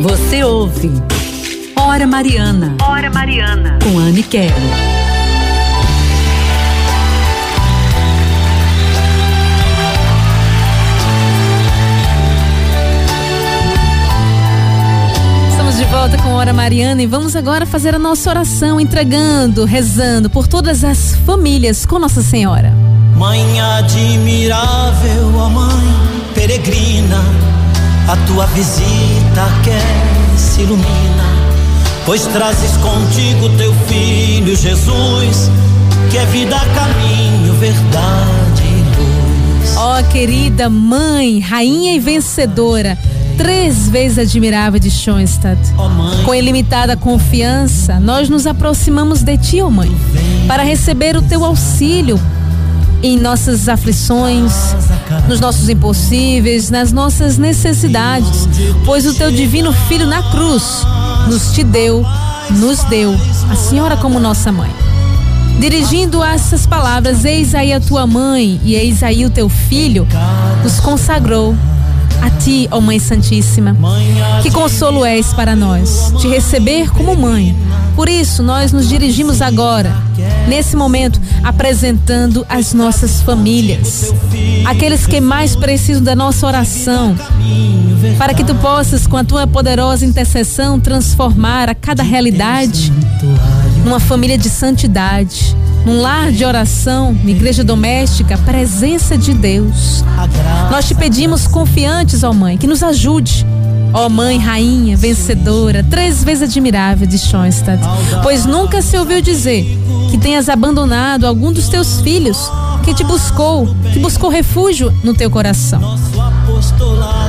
Você ouve Hora Mariana. Hora Mariana. Com Anne de volta com Hora Mariana e vamos agora fazer a nossa oração, entregando, rezando por todas as famílias com Nossa Senhora. Mãe admirável, a tua visita quer se ilumina, pois trazes contigo teu filho Jesus, que é vida, caminho, verdade e luz. Ó querida mãe, rainha e vencedora, três vezes admirável de Schoenstatt. Mãe, Com ilimitada confiança, nós nos aproximamos de ti, ó mãe, para receber o teu auxílio em nossas aflições, nos nossos impossíveis, nas nossas necessidades, pois o teu divino filho na cruz nos te deu, nos deu a senhora como nossa mãe. Dirigindo essas palavras, eis aí a tua mãe e eis aí o teu filho, nos consagrou a ti, ó Mãe Santíssima. Que consolo és para nós, te receber como mãe. Por isso, nós nos dirigimos agora, nesse momento, apresentando as nossas famílias, aqueles que mais precisam da nossa oração, para que tu possas, com a tua poderosa intercessão, transformar a cada realidade. Numa família de santidade, num lar de oração, uma igreja doméstica, presença de Deus. Nós te pedimos confiantes, ó Mãe, que nos ajude. Ó Mãe, Rainha, vencedora, três vezes admirável de Schoenstatt, pois nunca se ouviu dizer que tenhas abandonado algum dos teus filhos que te buscou, que buscou refúgio no teu coração.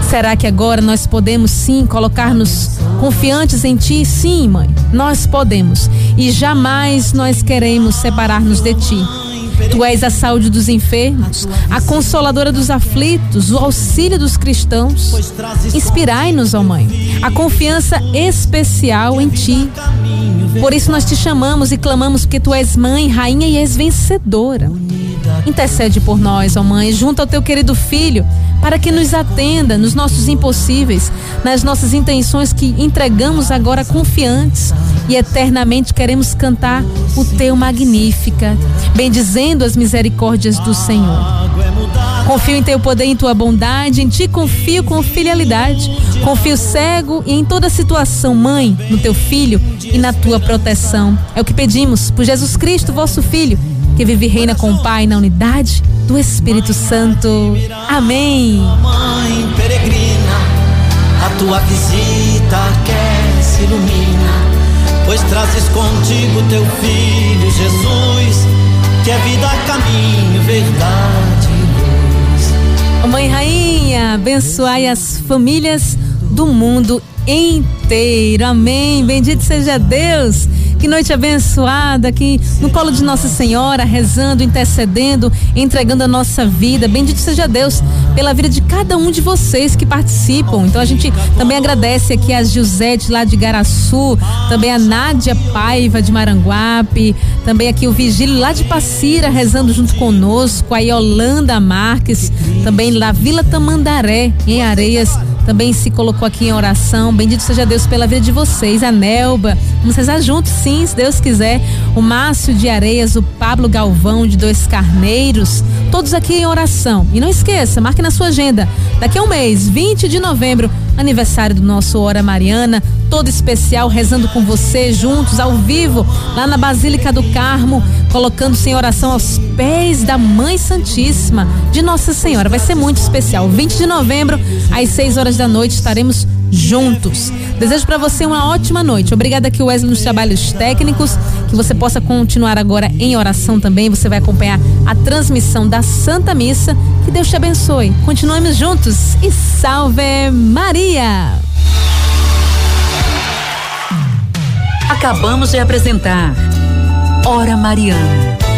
Será que agora nós podemos sim colocar-nos confiantes em Ti? Sim, mãe, nós podemos. E jamais nós queremos separar-nos de Ti. Tu és a saúde dos enfermos, a consoladora dos aflitos, o auxílio dos cristãos. Inspirai-nos, ó Mãe, a confiança especial em Ti. Por isso nós te chamamos e clamamos porque Tu és mãe, rainha e és vencedora. Intercede por nós, ó Mãe, junto ao Teu querido Filho, para que nos atenda nos nossos impossíveis, nas nossas intenções que entregamos agora confiantes e eternamente queremos cantar o Teu Magnífica, bendizendo as misericórdias do Senhor. Confio em teu poder e em tua bondade, em ti confio com filialidade. Confio cego e em toda situação, mãe, no teu filho e na tua proteção. É o que pedimos por Jesus Cristo, vosso filho, que vive e reina com o Pai na unidade do Espírito Santo. Amém. Mãe peregrina, a tua visita quer se ilumina, pois trazes contigo teu filho Jesus, que é vida, caminho, verdade e luz. Mãe Rainha, abençoai as famílias do mundo inteiro. Amém. Bendito seja Deus. Que noite abençoada aqui no colo de Nossa Senhora, rezando, intercedendo, entregando a nossa vida. Bendito seja Deus pela vida de cada um de vocês que participam. Então a gente também agradece aqui a Jusete lá de Garaçu, também a Nádia Paiva de Maranguape, também aqui o Vigílio lá de Passira rezando junto conosco, a Yolanda Marques, também lá Vila Tamandaré, em Areias também se colocou aqui em oração. Bendito seja Deus pela vida de vocês. A Nelba, vamos rezar juntos, sim, se Deus quiser. O Márcio de Areias, o Pablo Galvão de Dois Carneiros, todos aqui em oração. E não esqueça, marque na sua agenda. Daqui a um mês, 20 de novembro, aniversário do nosso Hora Mariana, todo especial, rezando com você, juntos, ao vivo, lá na Basílica do Carmo, colocando-se em oração aos pés da Mãe Santíssima de Nossa Senhora. Vai ser muito especial. 20 de novembro, às 6 horas da noite, estaremos juntos. Desejo para você uma ótima noite. Obrigada aqui, Wesley, nos trabalhos técnicos. Que você possa continuar agora em oração também. Você vai acompanhar a transmissão da Santa Missa. Que Deus te abençoe. Continuemos juntos e salve Maria! Acabamos de apresentar Hora Mariana.